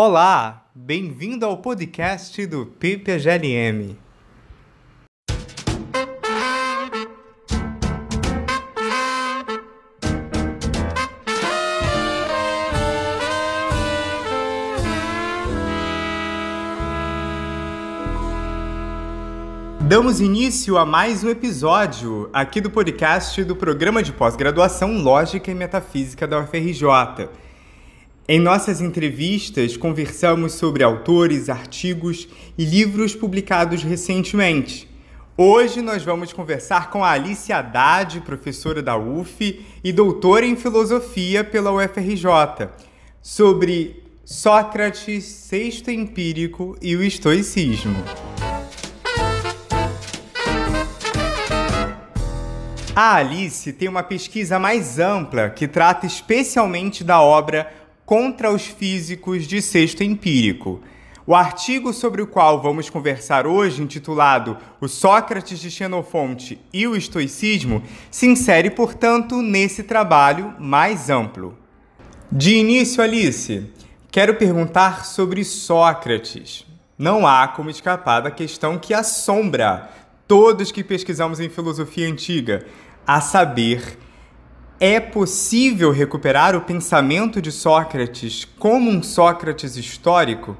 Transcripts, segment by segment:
Olá, bem-vindo ao podcast do PPGLM. Damos início a mais um episódio aqui do podcast do programa de pós-graduação Lógica e Metafísica da UFRJ. Em nossas entrevistas, conversamos sobre autores, artigos e livros publicados recentemente. Hoje nós vamos conversar com a Alice Haddad, professora da UF e doutora em filosofia pela UFRJ, sobre Sócrates, sexto empírico e o estoicismo. A Alice tem uma pesquisa mais ampla que trata especialmente da obra Contra os Físicos de Sexto Empírico. O artigo sobre o qual vamos conversar hoje, intitulado O Sócrates de Xenofonte e o Estoicismo, se insere, portanto, nesse trabalho mais amplo. De início, Alice, quero perguntar sobre Sócrates. Não há como escapar da questão que assombra todos que pesquisamos em filosofia antiga, a saber, é possível recuperar o pensamento de Sócrates como um Sócrates histórico?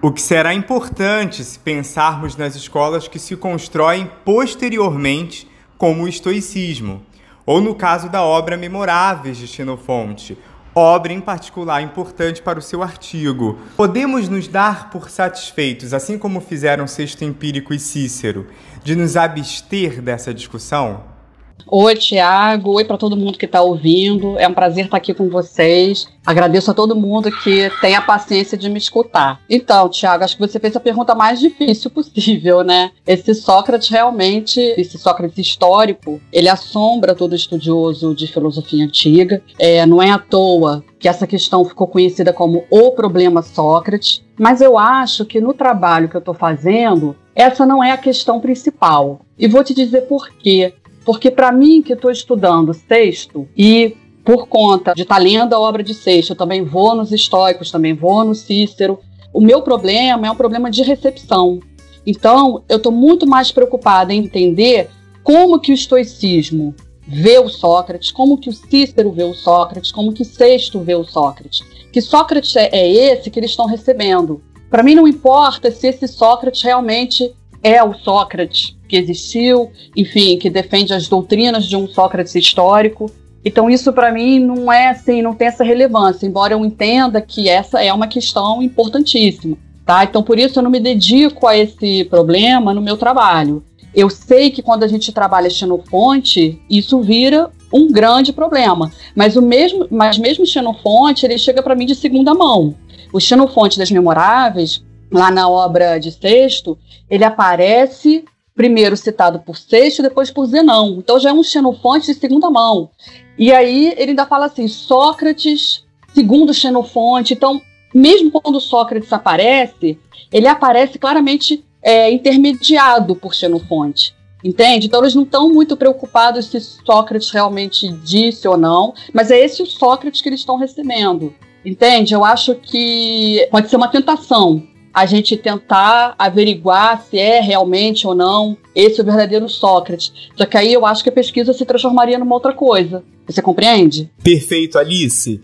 O que será importante se pensarmos nas escolas que se constroem posteriormente, como o estoicismo, ou no caso da obra Memoráveis de Xenofonte, obra em particular importante para o seu artigo. Podemos nos dar por satisfeitos, assim como fizeram Sexto Empírico e Cícero, de nos abster dessa discussão? Oi, Tiago. Oi para todo mundo que está ouvindo. É um prazer estar aqui com vocês. Agradeço a todo mundo que tem a paciência de me escutar. Então, Tiago, acho que você fez a pergunta mais difícil possível, né? Esse Sócrates realmente, esse Sócrates histórico, ele assombra todo estudioso de filosofia antiga. É, não é à toa que essa questão ficou conhecida como o problema Sócrates. Mas eu acho que no trabalho que eu estou fazendo, essa não é a questão principal. E vou te dizer por quê. Porque para mim, que estou estudando sexto e por conta de estar tá lendo a obra de Sexto, eu também vou nos estoicos, também vou no Cícero. O meu problema é um problema de recepção. Então, eu estou muito mais preocupada em entender como que o estoicismo vê o Sócrates, como que o Cícero vê o Sócrates, como que Sexto vê o Sócrates. Que Sócrates é, é esse que eles estão recebendo. Para mim não importa se esse Sócrates realmente é o Sócrates que existiu, enfim, que defende as doutrinas de um Sócrates histórico. Então isso para mim não é assim, não tem essa relevância, embora eu entenda que essa é uma questão importantíssima, tá? Então por isso eu não me dedico a esse problema no meu trabalho. Eu sei que quando a gente trabalha xenofonte, isso vira um grande problema, mas o mesmo, mas mesmo xenofonte, ele chega para mim de segunda mão. O xenofonte das memoráveis, lá na obra de Sexto, ele aparece primeiro citado por Sexto, depois por Zenão. Então já é um Xenofonte de segunda mão. E aí ele ainda fala assim, Sócrates, segundo Xenofonte. Então, mesmo quando Sócrates aparece, ele aparece claramente é, intermediado por Xenofonte. Entende? Então eles não estão muito preocupados se Sócrates realmente disse ou não, mas é esse o Sócrates que eles estão recebendo. Entende? Eu acho que pode ser uma tentação a gente tentar averiguar se é realmente ou não esse o verdadeiro Sócrates. Só que aí eu acho que a pesquisa se transformaria numa outra coisa. Você compreende? Perfeito, Alice.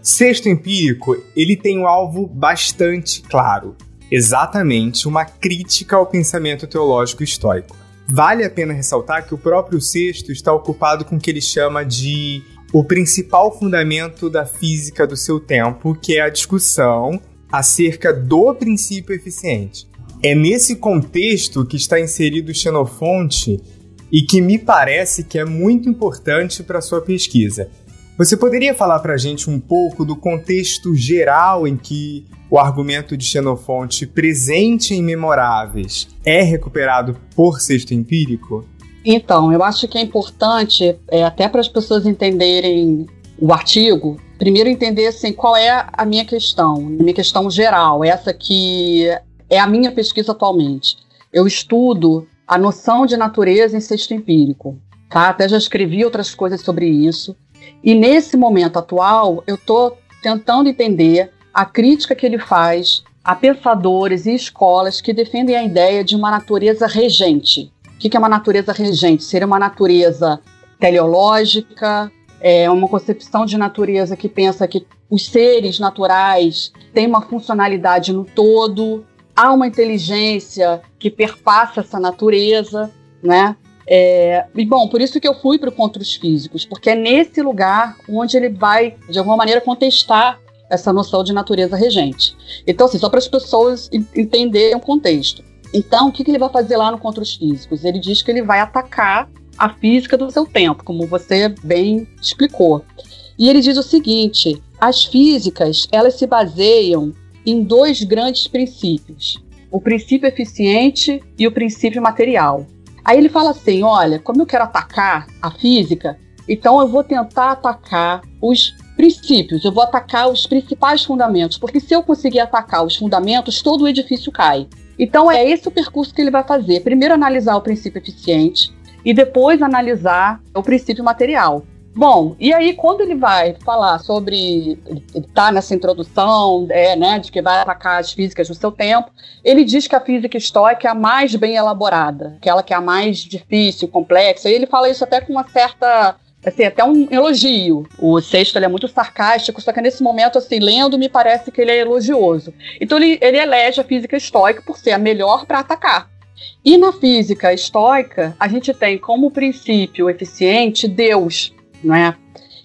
Sexto empírico, ele tem um alvo bastante claro. Exatamente uma crítica ao pensamento teológico estoico. Vale a pena ressaltar que o próprio Sexto está ocupado com o que ele chama de o principal fundamento da física do seu tempo, que é a discussão acerca do princípio eficiente. É nesse contexto que está inserido Xenofonte e que me parece que é muito importante para sua pesquisa. Você poderia falar para a gente um pouco do contexto geral em que o argumento de Xenofonte presente em Memoráveis é recuperado por sexto empírico? Então, eu acho que é importante, é, até para as pessoas entenderem o artigo, primeiro entender assim, qual é a minha questão, minha questão geral, essa que é a minha pesquisa atualmente. Eu estudo a noção de natureza em sexto empírico, tá? Até já escrevi outras coisas sobre isso. E nesse momento atual, eu estou tentando entender a crítica que ele faz a pensadores e escolas que defendem a ideia de uma natureza regente. O que é uma natureza regente? Seria uma natureza teleológica, é uma concepção de natureza que pensa que os seres naturais têm uma funcionalidade no todo, há uma inteligência que perpassa essa natureza, né? É, e bom, por isso que eu fui para o Contra os Físicos, porque é nesse lugar onde ele vai, de alguma maneira, contestar essa noção de natureza regente. Então, assim, só para as pessoas entenderem o contexto. Então, o que, que ele vai fazer lá no Contra os Físicos? Ele diz que ele vai atacar a física do seu tempo, como você bem explicou. E ele diz o seguinte: as físicas elas se baseiam em dois grandes princípios: o princípio eficiente e o princípio material. Aí ele fala assim: olha, como eu quero atacar a física, então eu vou tentar atacar os princípios, eu vou atacar os principais fundamentos, porque se eu conseguir atacar os fundamentos, todo o edifício cai. Então é esse o percurso que ele vai fazer. Primeiro analisar o princípio eficiente e depois analisar o princípio material. Bom, e aí quando ele vai falar sobre, ele está nessa introdução, é, né, de que vai atacar as físicas do seu tempo, ele diz que a física estoica é a mais bem elaborada, aquela que é a mais difícil, complexa, e ele fala isso até com uma certa assim, até um elogio. O sexto é muito sarcástico, só que nesse momento, assim, lendo, me parece que ele é elogioso. Então ele, ele elege a física estoica por ser a melhor para atacar. E na física estoica, a gente tem como princípio eficiente Deus, não é?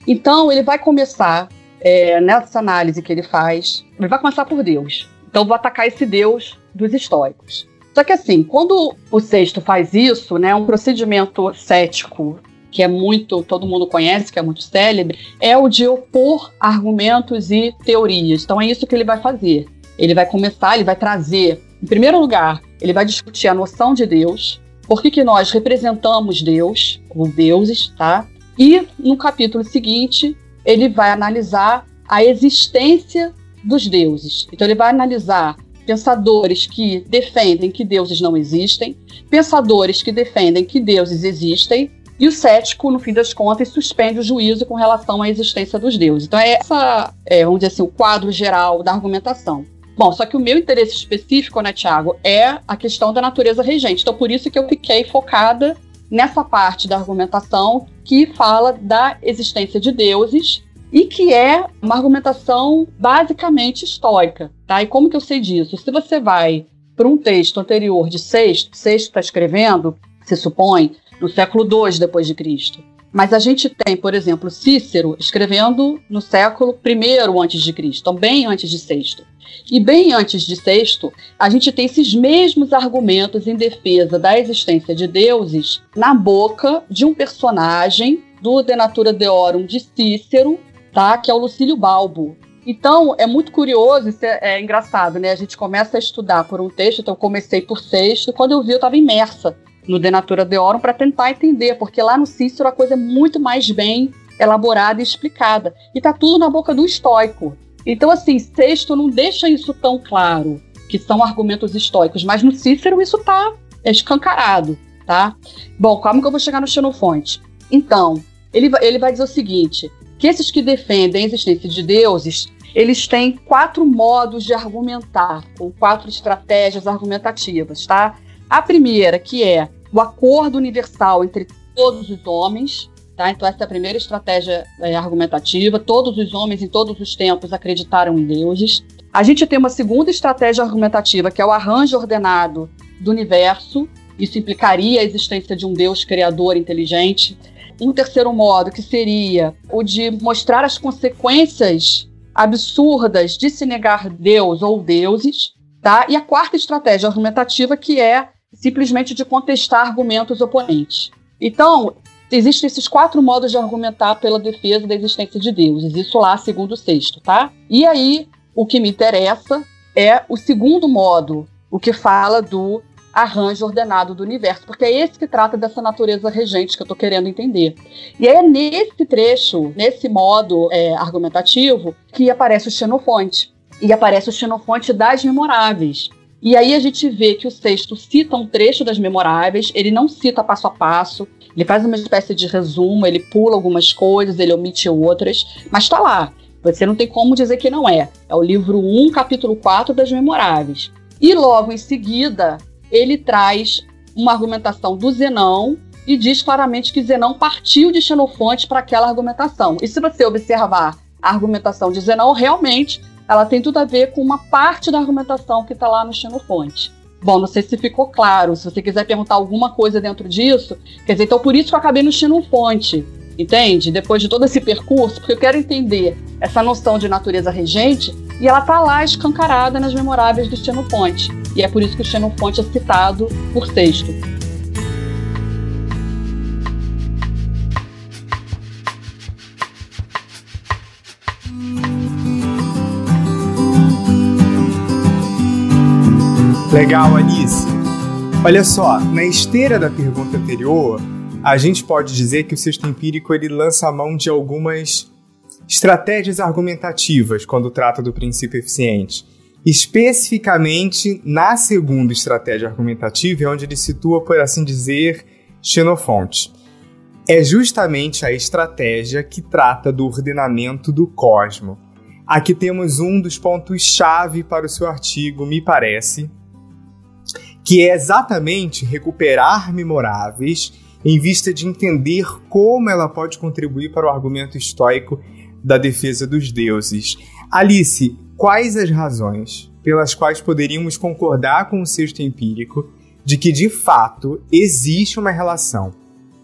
Então ele vai começar é, nessa análise que ele faz, ele vai começar por Deus. Então vou atacar esse Deus dos estoicos. Só que assim, quando o sexto faz isso, né, um procedimento cético que é muito, todo mundo conhece, que é muito célebre, é o de opor argumentos e teorias. Então é isso que ele vai fazer. Ele vai começar, ele vai trazer, em primeiro lugar, ele vai discutir a noção de Deus, por que, que nós representamos Deus, ou deuses, tá? E no capítulo seguinte, ele vai analisar a existência dos deuses. Então ele vai analisar pensadores que defendem que deuses não existem, pensadores que defendem que deuses existem, e o cético, no fim das contas, suspende o juízo com relação à existência dos deuses. Então, é essa, é, vamos dizer assim, o quadro geral da argumentação. Bom, só que o meu interesse específico, né, Tiago, é a questão da natureza regente. Então, por isso que eu fiquei focada nessa parte da argumentação que fala da existência de deuses e que é uma argumentação basicamente histórica, tá? E como que eu sei disso? Se você vai para um texto anterior de Sexto, Sexto está escrevendo, se supõe, no século II depois de Cristo. Mas a gente tem, por exemplo, Cícero escrevendo no século I antes de Cristo, então bem antes de Sexto. E bem antes de Sexto, a gente tem esses mesmos argumentos em defesa da existência de deuses na boca de um personagem do De Natura Deorum de Cícero, tá? que é o Lucílio Balbo. Então, é muito curioso, isso é, é, engraçado, né? A gente começa a estudar por um texto, então eu comecei por sexto, quando eu vi eu estava imersa no De Natura Deorum para tentar entender, porque lá no Cícero a coisa é muito mais bem elaborada e explicada. E tá tudo na boca do estoico. Então, assim, Sexto não deixa isso tão claro, que são argumentos estoicos, mas no Cícero isso tá escancarado, tá? Bom, como que eu vou chegar no Xenofonte? Então, ele, ele vai dizer o seguinte, que esses que defendem a existência de deuses, eles têm quatro modos de argumentar, ou quatro estratégias argumentativas, tá? A primeira, que é o acordo universal entre todos os homens. Tá? Então, essa é a primeira estratégia é, argumentativa. Todos os homens, em todos os tempos, acreditaram em deuses. A gente tem uma segunda estratégia argumentativa, que é o arranjo ordenado do universo. Isso implicaria a existência de um Deus criador inteligente. Um terceiro modo, que seria o de mostrar as consequências absurdas de se negar Deus ou deuses. Tá? E a quarta estratégia argumentativa, que é simplesmente de contestar argumentos oponentes. Então, existem esses quatro modos de argumentar pela defesa da existência de deuses, isso lá segundo o sexto, tá? E aí, o que me interessa é o segundo modo, o que fala do arranjo ordenado do universo, porque é esse que trata dessa natureza regente que eu estou querendo entender. E é nesse trecho, nesse modo é, argumentativo, que aparece o Xenofonte. E aparece o Xenofonte das Memoráveis. E aí a gente vê que o sexto cita um trecho das memoráveis, ele não cita passo a passo, ele faz uma espécie de resumo, ele pula algumas coisas, ele omite outras, mas está lá. Você não tem como dizer que não é. É o livro 1, capítulo 4 das Memoráveis. E logo em seguida, ele traz uma argumentação do Zenão e diz claramente que Zenão partiu de Xenofonte para aquela argumentação. E se você observar a argumentação de Zenão, realmente ela tem tudo a ver com uma parte da argumentação que está lá no Xenofonte. Bom, não sei se ficou claro. Se você quiser perguntar alguma coisa dentro disso, quer dizer, então por isso que eu acabei no Xenofonte, entende? Depois de todo esse percurso, porque eu quero entender essa noção de natureza regente e ela tá lá escancarada nas memoráveis do Xenofonte. E é por isso que o Xenofonte é citado por Sexto. Legal, Alice. Olha só, na esteira da pergunta anterior, a gente pode dizer que o sexto empírico ele lança a mão de algumas estratégias argumentativas quando trata do princípio eficiente. Especificamente na segunda estratégia argumentativa, é onde ele situa, por assim dizer, Xenofonte. É justamente a estratégia que trata do ordenamento do cosmo. Aqui temos um dos pontos-chave para o seu artigo, me parece, que é exatamente recuperar memoráveis em vista de entender como ela pode contribuir para o argumento estoico da defesa dos deuses. Alice, quais as razões pelas quais poderíamos concordar com o sexto empírico de que de fato existe uma relação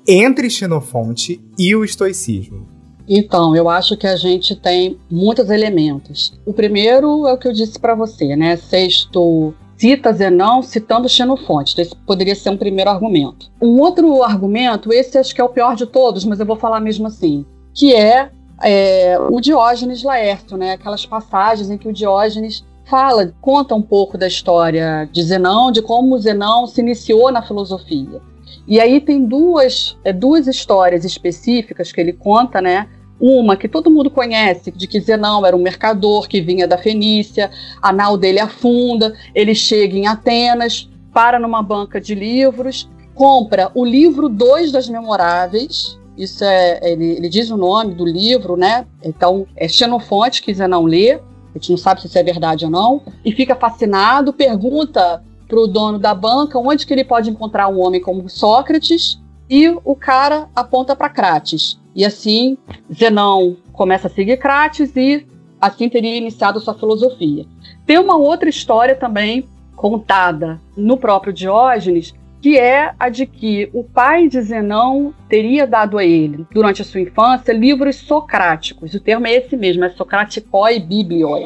entre Xenofonte e o estoicismo? Então, eu acho que a gente tem muitos elementos. O primeiro é o que eu disse para você, né? Sexto cita Zenão citando Xenofonte. Então, esse poderia ser um primeiro argumento. Um outro argumento, esse acho que é o pior de todos, mas eu vou falar mesmo assim, que é, é o Diógenes Laércio, né? Aquelas passagens em que o Diógenes fala, conta um pouco da história de Zenão, de como Zenão se iniciou na filosofia. E aí tem duas, é, duas histórias específicas que ele conta, né? Uma que todo mundo conhece, de que Zenão era um mercador que vinha da Fenícia, a nau dele afunda, ele chega em Atenas, para numa banca de livros, compra o livro 2 das Memoráveis, isso é, ele, ele, diz o nome do livro, né? Então, é Xenofonte que Zenão lê, a gente não sabe se isso é verdade ou não, e fica fascinado, pergunta para o dono da banca onde que ele pode encontrar um homem como Sócrates, e o cara aponta para Crates. E assim, Zenão começa a seguir Crates e assim teria iniciado sua filosofia. Tem uma outra história também contada no próprio Diógenes, que é a de que o pai de Zenão teria dado a ele, durante a sua infância, livros socráticos. O termo é esse mesmo, é Socraticoi Biblioi.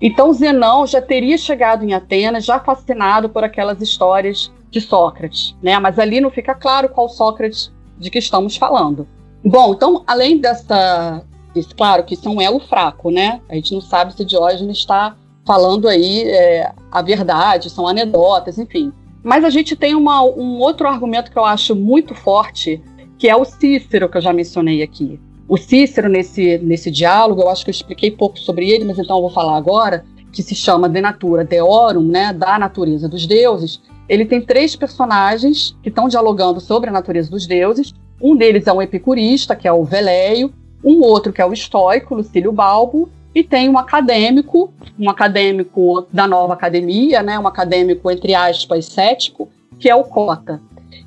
Então Zenão já teria chegado em Atenas, já fascinado por aquelas histórias de Sócrates, né? Mas ali não fica claro qual Sócrates de que estamos falando. Bom, então, além dessa. Isso, claro que isso é um elo fraco, né? A gente não sabe se Diógenes está falando aí é, a verdade, são anedotas, enfim. Mas a gente tem uma, um outro argumento que eu acho muito forte, que é o Cícero, que eu já mencionei aqui. O Cícero, nesse, nesse diálogo, eu acho que eu expliquei pouco sobre ele, mas então eu vou falar agora, que se chama De Natura Deorum, né, da natureza dos deuses. Ele tem três personagens que estão dialogando sobre a natureza dos deuses, um deles é um epicurista, que é o Veleio, um outro que é o estoico, Lucílio Balbo, e tem um acadêmico, um acadêmico da nova academia, né, um acadêmico, entre aspas, cético, que é o Cota.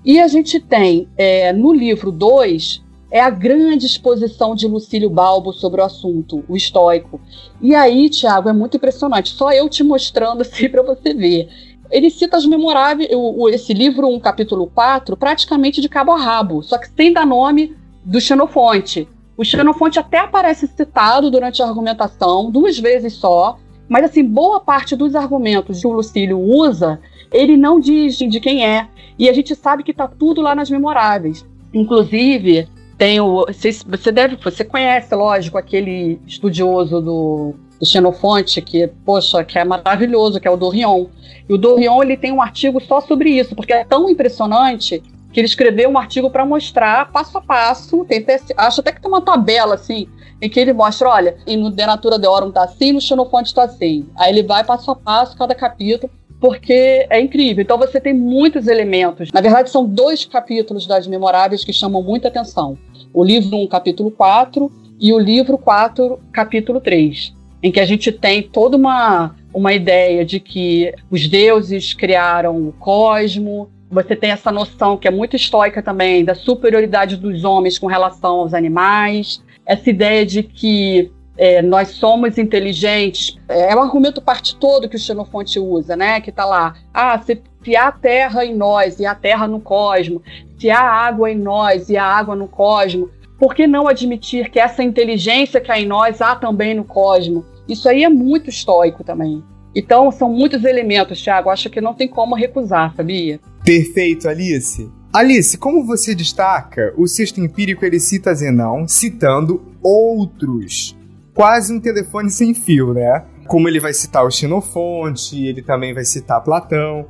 E a gente tem, é, no livro 2, é a grande exposição de Lucílio Balbo sobre o assunto, o estoico. E aí, Tiago, é muito impressionante. Só eu te mostrando assim para você ver ele cita as memoráveis, o, o, esse livro, um capítulo 4, praticamente de cabo a rabo, só que sem dar nome do Xenofonte. O Xenofonte até aparece citado durante a argumentação, duas vezes só, mas assim, boa parte dos argumentos que o Lucílio usa, ele não diz de quem é. E a gente sabe que está tudo lá nas memoráveis. Inclusive, tem o. Você deve. Você conhece, lógico, aquele estudioso do do Xenofonte, que, poxa, que é maravilhoso, que é o Dorion. E o Dorion, ele tem um artigo só sobre isso, porque é tão impressionante que ele escreveu um artigo para mostrar passo a passo, tem até, acho até que tem uma tabela, assim, em que ele mostra, olha, e no De Natura Deorum tá assim, no Xenofonte tá assim. Aí ele vai passo a passo, cada capítulo, porque é incrível. Então você tem muitos elementos. Na verdade, são dois capítulos das Memoráveis que chamam muita atenção. O livro 1, capítulo 4, e o livro 4, capítulo 3, em que a gente tem toda uma, uma ideia de que os deuses criaram o cosmo, você tem essa noção que é muito estoica também da superioridade dos homens com relação aos animais, essa ideia de que é, nós somos inteligentes. É, é o argumento parte todo que o Xenofonte usa, né? Que está lá. Ah, se, se há terra em nós e há terra no cosmo, se há água em nós e há água no cosmo, por que não admitir que essa inteligência que há em nós há também no cosmo? Isso aí é muito estoico também. Então, são muitos elementos, Thiago. Acho que não tem como recusar, sabia? Perfeito, Alice. Alice, como você destaca, o sexto empírico ele cita Zenão, citando outros. Quase um telefone sem fio, né? Como ele vai citar o Xenofonte, ele também vai citar Platão.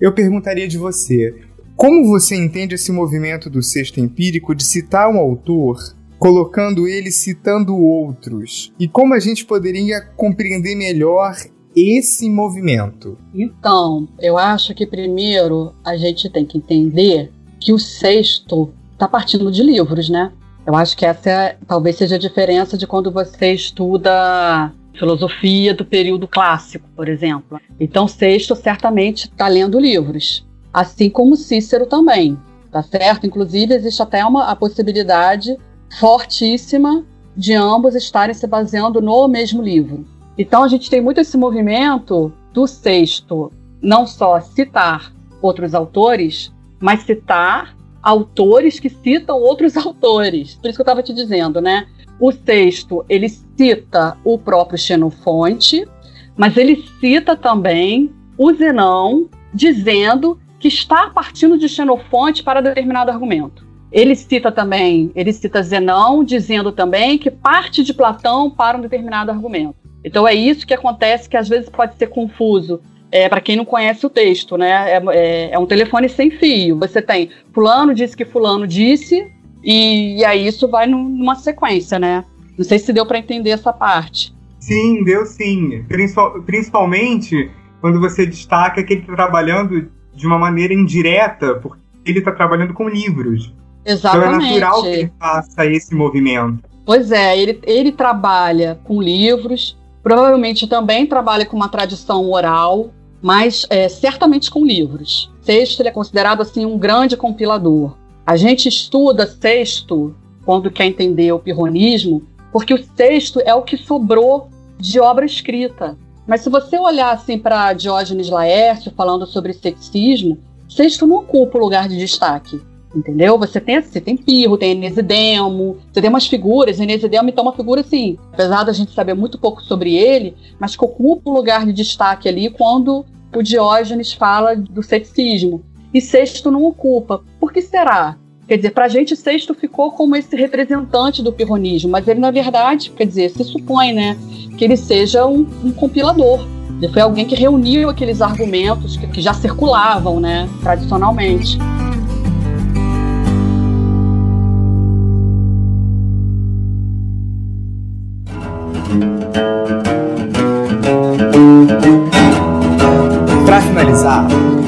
Eu perguntaria de você, como você entende esse movimento do sexto empírico de citar um autor, colocando ele citando outros? E como a gente poderia compreender melhor esse movimento? Então, eu acho que primeiro a gente tem que entender que o sexto está partindo de livros, né? Eu acho que essa talvez seja a diferença de quando você estuda filosofia do período clássico, por exemplo. Então, Sexto certamente está lendo livros assim como Cícero também, tá certo? Inclusive, existe até uma a possibilidade fortíssima de ambos estarem se baseando no mesmo livro. Então, a gente tem muito esse movimento do sexto, não só citar outros autores, mas citar autores que citam outros autores. Por isso que eu estava te dizendo, né? O sexto, ele cita o próprio Xenofonte, mas ele cita também o Zenão, dizendo que está partindo de Xenofonte para determinado argumento. Ele cita também, ele cita Zenão, dizendo também que parte de Platão para um determinado argumento. Então é isso que acontece, que às vezes pode ser confuso é, para quem não conhece o texto, né? É, é, é, um telefone sem fio. Você tem fulano disse que fulano disse, e, e aí isso vai numa sequência, né? Não sei se deu para entender essa parte. Sim, deu sim. Principalmente quando você destaca que ele está trabalhando de uma maneira indireta, porque ele está trabalhando com livros. Exatamente. Então é natural que ele faça esse movimento. Pois é, ele, ele trabalha com livros, provavelmente também trabalha com uma tradição oral, mas é, certamente com livros. Sexto ele é considerado assim um grande compilador. A gente estuda sexto quando quer entender o pirronismo, porque o sexto é o que sobrou de obra escrita. Mas se você olhar assim para Diógenes Laércio falando sobre sexismo, sexto não ocupa o lugar de destaque. Entendeu? Você tem, você tem Pirro, tem Enesidemo, você tem umas figuras, Enesidemo então é uma figura assim, apesar da gente saber muito pouco sobre ele, mas que ocupa um lugar de destaque ali quando o Diógenes fala do sexismo. E sexto não ocupa. Por que será? Quer dizer, para a gente, Sexto ficou como esse representante do pirronismo, mas ele, na verdade, quer dizer, se supõe, né, que ele seja um, um compilador. Ele foi alguém que reuniu aqueles argumentos que, que já circulavam, né, tradicionalmente. Para finalizar,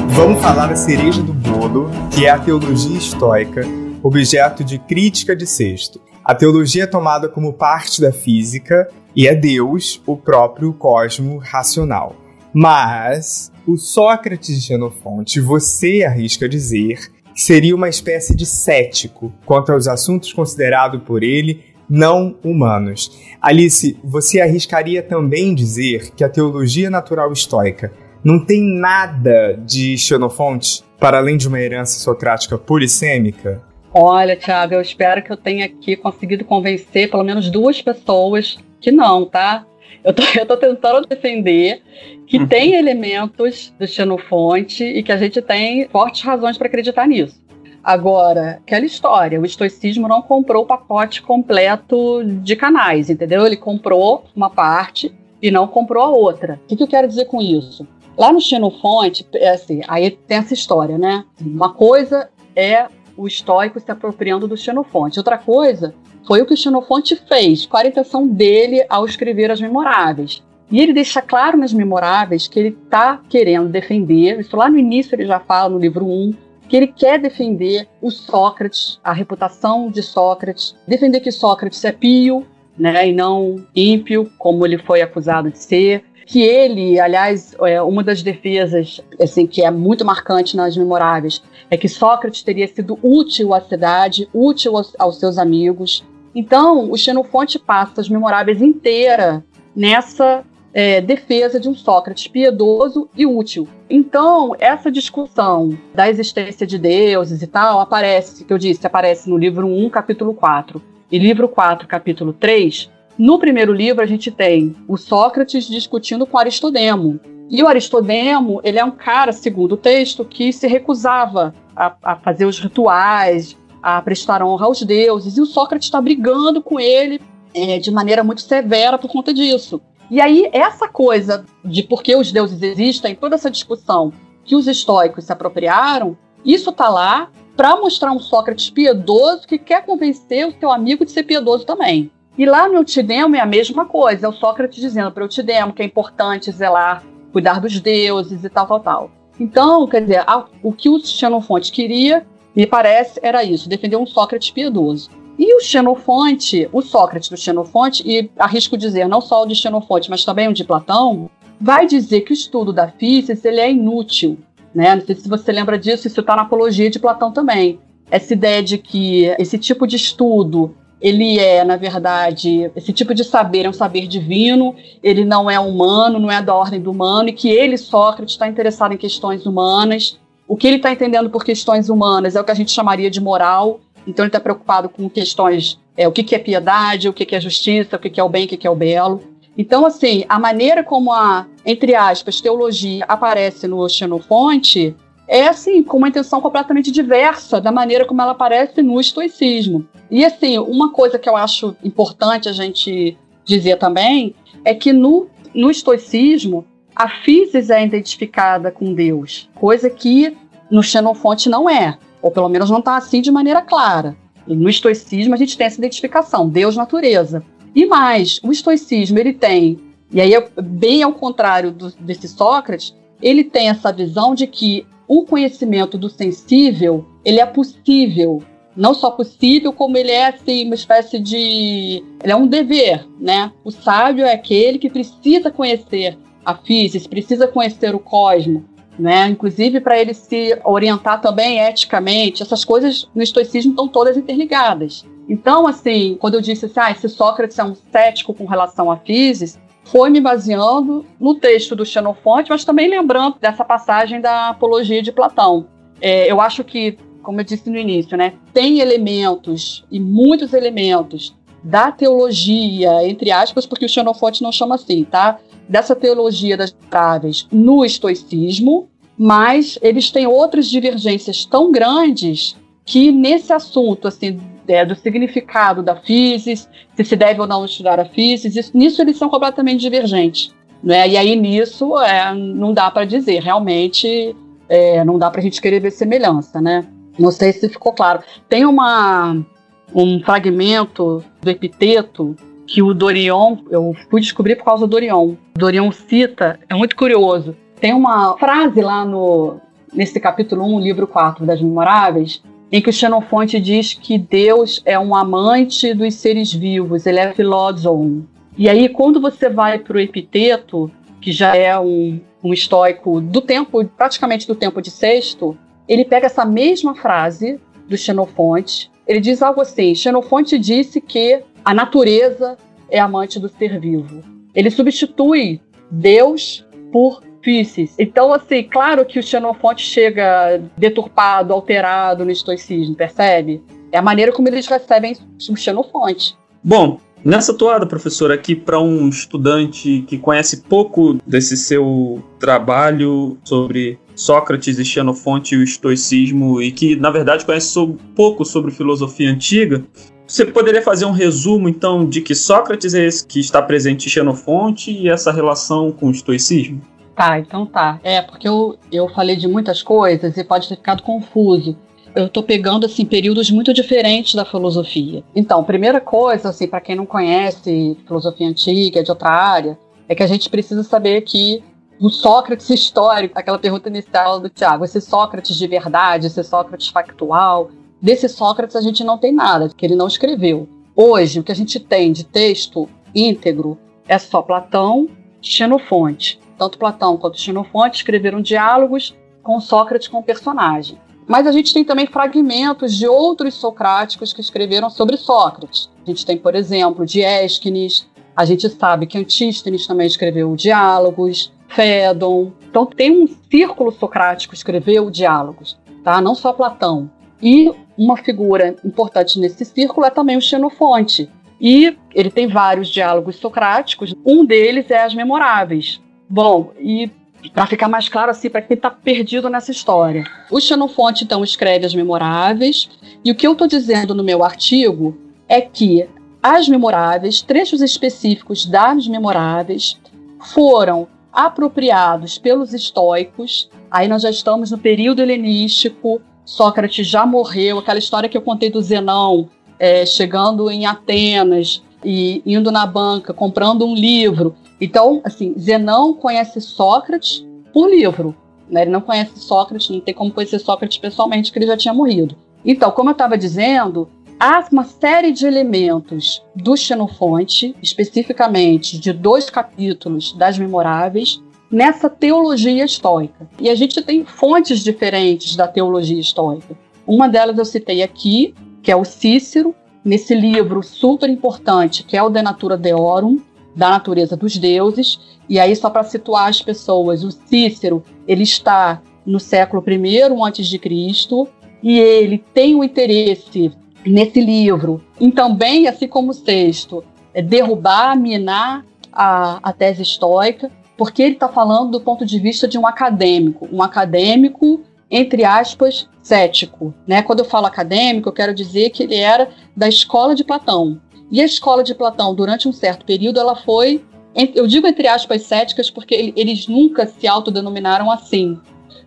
vamos falar da cereja do bolo, que é a teologia estoica, objeto de crítica de Sexto. A teologia é tomada como parte da física e é Deus o próprio cosmo racional. Mas o Sócrates de Xenofonte, você arrisca dizer, seria uma espécie de cético quanto aos assuntos considerados por ele não humanos. Alice, você arriscaria também dizer que a teologia natural estoica não tem nada de Xenofonte, para além de uma herança socrática polissêmica? Olha, Thiago, eu espero que eu tenha aqui conseguido convencer pelo menos duas pessoas que não, tá? Eu tô, eu tô tentando defender que uhum. tem elementos do Xenofonte e que a gente tem fortes razões para acreditar nisso. Agora, aquela história, o estoicismo não comprou o pacote completo de canais, entendeu? Ele comprou uma parte e não comprou a outra. O que, que eu quero dizer com isso? Lá no Xenofonte, é assim, aí tem essa história, né? Uma coisa é o estoico se apropriando do Xenofonte. Outra coisa foi o que o Xenofonte fez, qual a intenção dele ao escrever as memoráveis. E ele deixa claro nas memoráveis que ele está querendo defender, isso lá no início ele já fala no livro 1, que ele quer defender o Sócrates, a reputação de Sócrates, defender que Sócrates é pio, né, e não ímpio, como ele foi acusado de ser. Que ele, aliás, é, uma das defesas assim, que é muito marcante nas memoráveis é que Sócrates teria sido útil à cidade, útil aos, aos seus amigos. Então, o Xenofonte passa as memoráveis inteira nessa é, defesa de um Sócrates piedoso e útil. Então, essa discussão da existência de deuses e tal aparece, que eu disse, aparece no livro 1, capítulo 4, e livro 4, capítulo 3. No primeiro livro, a gente tem o Sócrates discutindo com Aristodemo. E o Aristodemo, ele é um cara, segundo o texto, que se recusava a, a fazer os rituais, a prestar honra aos deuses, e o Sócrates está brigando com ele é, de maneira muito severa por conta disso. E aí, essa coisa de por que os deuses existem, toda essa discussão que os estoicos se apropriaram, isso está lá para mostrar um Sócrates piedoso que quer convencer o seu amigo de ser piedoso também. E lá no Eutidemo é a mesma coisa, é o Sócrates dizendo para o Eutidemo que é importante zelar, cuidar dos deuses e tal, tal, tal. Então, quer dizer, a, o que o Xenofonte queria, me parece, era isso, defender um Sócrates piedoso. E o Xenofonte, o Sócrates do Xenofonte, e arrisco dizer não só o de Xenofonte, mas também o de Platão, vai dizer que o estudo da física ele é inútil. Né? Não sei se você lembra disso, isso está na apologia de Platão também. Essa ideia de que esse tipo de estudo ele é, na verdade, esse tipo de saber é um saber divino, ele não é humano, não é da ordem do humano, e que ele, Sócrates, está interessado em questões humanas. O que ele está entendendo por questões humanas é o que a gente chamaria de moral, então ele está preocupado com questões, é, o que, que é piedade, o que, que é justiça, o que, que é o bem, o que, que é o belo. Então, assim, a maneira como a, entre aspas, teologia aparece no Xenofonte é, assim, com uma intenção completamente diversa da maneira como ela aparece no estoicismo. E, assim, uma coisa que eu acho importante a gente dizer também é que no, no estoicismo a física é identificada com Deus, coisa que no Xenofonte não é ou pelo menos não está assim de maneira clara. No estoicismo a gente tem essa identificação, Deus natureza. E mais, o estoicismo ele tem, e aí é bem ao contrário do, desse Sócrates, ele tem essa visão de que o conhecimento do sensível ele é possível, não só possível, como ele é assim uma espécie de, ele é um dever, né? O sábio é aquele que precisa conhecer a física, precisa conhecer o cosmos, né? Inclusive para ele se orientar também eticamente, essas coisas no estoicismo estão todas interligadas. Então, assim, quando eu disse assim, ah, esse Sócrates é um cético com relação à física, foi me baseando no texto do Xenofonte, mas também lembrando dessa passagem da Apologia de Platão. É, eu acho que, como eu disse no início, né, tem elementos e muitos elementos da teologia, entre aspas, porque o Xenofonte não chama assim, tá? Dessa teologia das variáveis no estoicismo, mas eles têm outras divergências tão grandes que nesse assunto assim é, do significado da física, se se deve ou não estudar a física, nisso eles são completamente divergentes. Né? E aí nisso é, não dá para dizer, realmente é, não dá para a gente querer ver semelhança. Né? Não sei se ficou claro. Tem uma, um fragmento do epiteto que o Dorion, eu fui descobrir por causa do Dorion. Dorion cita, é muito curioso. Tem uma frase lá no nesse capítulo 1, livro 4 das Memoráveis, em que o Xenofonte diz que Deus é um amante dos seres vivos, ele é filósofo. E aí, quando você vai para o Epiteto, que já é um, um estoico do tempo, praticamente do tempo de Sexto, ele pega essa mesma frase do Xenofonte, ele diz algo assim: Xenofonte disse que a natureza é amante do ser vivo. Ele substitui Deus por Pisces. Então, assim, claro que o Xenofonte chega deturpado, alterado no estoicismo, percebe? É a maneira como eles recebem o Xenofonte. Bom, nessa toada, professor, aqui para um estudante que conhece pouco desse seu trabalho sobre Sócrates e Xenofonte e o estoicismo e que, na verdade, conhece pouco sobre filosofia antiga, você poderia fazer um resumo, então, de que Sócrates é esse que está presente em Xenofonte e essa relação com o estoicismo? Tá, então tá. É, porque eu, eu falei de muitas coisas e pode ter ficado confuso. Eu estou pegando assim períodos muito diferentes da filosofia. Então, primeira coisa, assim, para quem não conhece filosofia antiga de outra área, é que a gente precisa saber que o Sócrates histórico, aquela pergunta inicial do Tiago, esse Sócrates de verdade, esse Sócrates factual, Desse Sócrates a gente não tem nada, que ele não escreveu. Hoje, o que a gente tem de texto íntegro é só Platão, Xenofonte. Tanto Platão quanto Xenofonte escreveram diálogos com Sócrates como personagem. Mas a gente tem também fragmentos de outros socráticos que escreveram sobre Sócrates. A gente tem, por exemplo, Diésquines, a gente sabe que Antístenes também escreveu diálogos, Fédon. Então tem um círculo socrático que escreveu diálogos, tá? Não só Platão. E uma figura importante nesse círculo é também o Xenofonte. E ele tem vários diálogos socráticos. Um deles é as Memoráveis. Bom, e para ficar mais claro assim para quem está perdido nessa história. O Xenofonte então escreve as memoráveis e o que eu estou dizendo no meu artigo é que as memoráveis, trechos específicos das memoráveis, foram apropriados pelos estoicos. Aí nós já estamos no período helenístico. Sócrates já morreu. Aquela história que eu contei do Zenão, é, chegando em Atenas e indo na banca, comprando um livro então, assim, Zenão conhece Sócrates por livro. Né? Ele não conhece Sócrates, não tem como conhecer Sócrates pessoalmente, porque ele já tinha morrido. Então, como eu estava dizendo, há uma série de elementos do Xenofonte, especificamente de dois capítulos das Memoráveis, nessa teologia estoica. E a gente tem fontes diferentes da teologia estoica. Uma delas eu citei aqui, que é o Cícero, nesse livro super importante, que é o De Natura Deorum, da natureza dos deuses. E aí, só para situar as pessoas, o Cícero ele está no século I antes de Cristo e ele tem o interesse nesse livro em também, assim como o sexto, é derrubar, minar a, a tese estoica, porque ele está falando do ponto de vista de um acadêmico, um acadêmico entre aspas cético, né? Quando eu falo acadêmico, eu quero dizer que ele era da escola de Platão, e a escola de Platão, durante um certo período, ela foi, eu digo entre aspas, céticas, porque eles nunca se autodenominaram assim.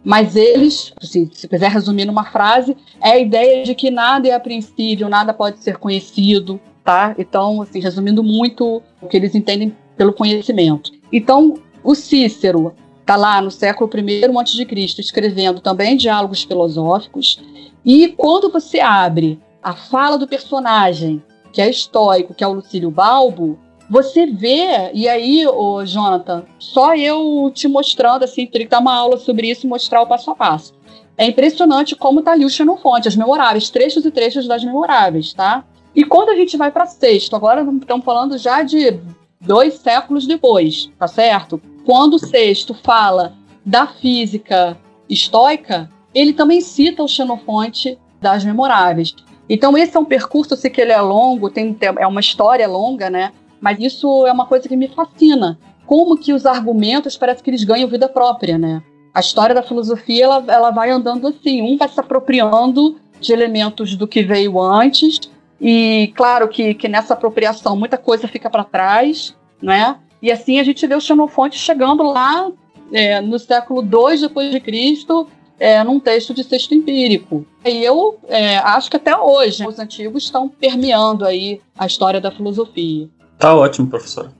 Mas eles, se, se quiser resumir numa frase, é a ideia de que nada é apreensível, nada pode ser conhecido, tá? Então, assim, resumindo muito o que eles entendem pelo conhecimento. Então, o Cícero está lá no século I a.C., escrevendo também diálogos filosóficos, e quando você abre a fala do personagem que é estoico, que é o Lucílio Balbo, você vê, e aí, ô Jonathan, só eu te mostrando, assim, teria que dar uma aula sobre isso e mostrar o passo a passo. É impressionante como tá ali o Xenofonte, as memoráveis, trechos e trechos das memoráveis, tá? E quando a gente vai para sexto, agora estamos falando já de dois séculos depois, tá certo? Quando o sexto fala da física estoica, ele também cita o Xenofonte das memoráveis. Então esse é um percurso, eu sei que ele é longo, tem, é uma história longa, né? Mas isso é uma coisa que me fascina. Como que os argumentos parece que eles ganham vida própria, né? A história da filosofia ela, ela vai andando assim, um vai se apropriando de elementos do que veio antes e claro que, que nessa apropriação muita coisa fica para trás, né? E assim a gente vê o Xenofonte chegando lá é, no século II depois de Cristo é, num texto de texto empírico. E eu é, acho que até hoje os antigos estão permeando aí a história da filosofia. Tá ótimo, professor.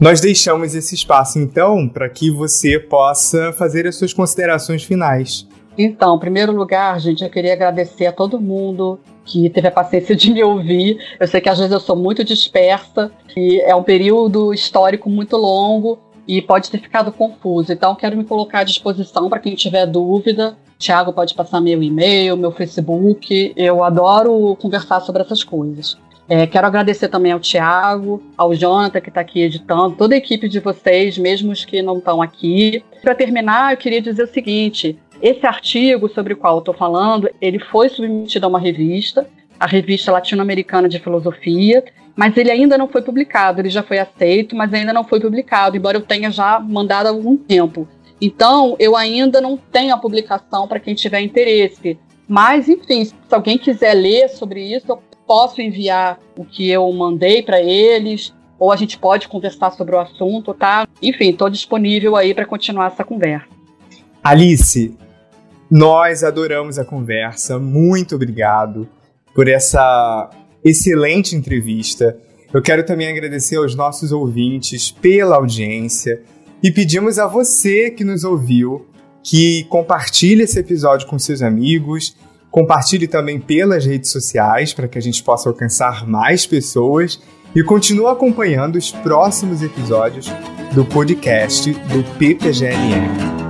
Nós deixamos esse espaço, então, para que você possa fazer as suas considerações finais. Então, em primeiro lugar, gente, eu queria agradecer a todo mundo que teve a paciência de me ouvir. Eu sei que às vezes eu sou muito dispersa e é um período histórico muito longo e pode ter ficado confuso. Então, quero me colocar à disposição para quem tiver dúvida. Tiago pode passar meu e-mail, meu Facebook. Eu adoro conversar sobre essas coisas. É, quero agradecer também ao Tiago, ao Jonathan, que está aqui editando, toda a equipe de vocês, mesmo os que não estão aqui. Para terminar, eu queria dizer o seguinte: esse artigo sobre o qual eu estou falando, ele foi submetido a uma revista, a revista latino-americana de filosofia, mas ele ainda não foi publicado. Ele já foi aceito, mas ainda não foi publicado, embora eu tenha já mandado há algum tempo. Então, eu ainda não tenho a publicação para quem tiver interesse. Mas, enfim, se alguém quiser ler sobre isso, eu posso enviar o que eu mandei para eles, ou a gente pode conversar sobre o assunto, tá? Enfim, estou disponível aí para continuar essa conversa. Alice, nós adoramos a conversa. Muito obrigado por essa excelente entrevista. Eu quero também agradecer aos nossos ouvintes pela audiência e pedimos a você que nos ouviu que compartilhe esse episódio com seus amigos, Compartilhe também pelas redes sociais para que a gente possa alcançar mais pessoas e continue acompanhando os próximos episódios do podcast do PPGNM.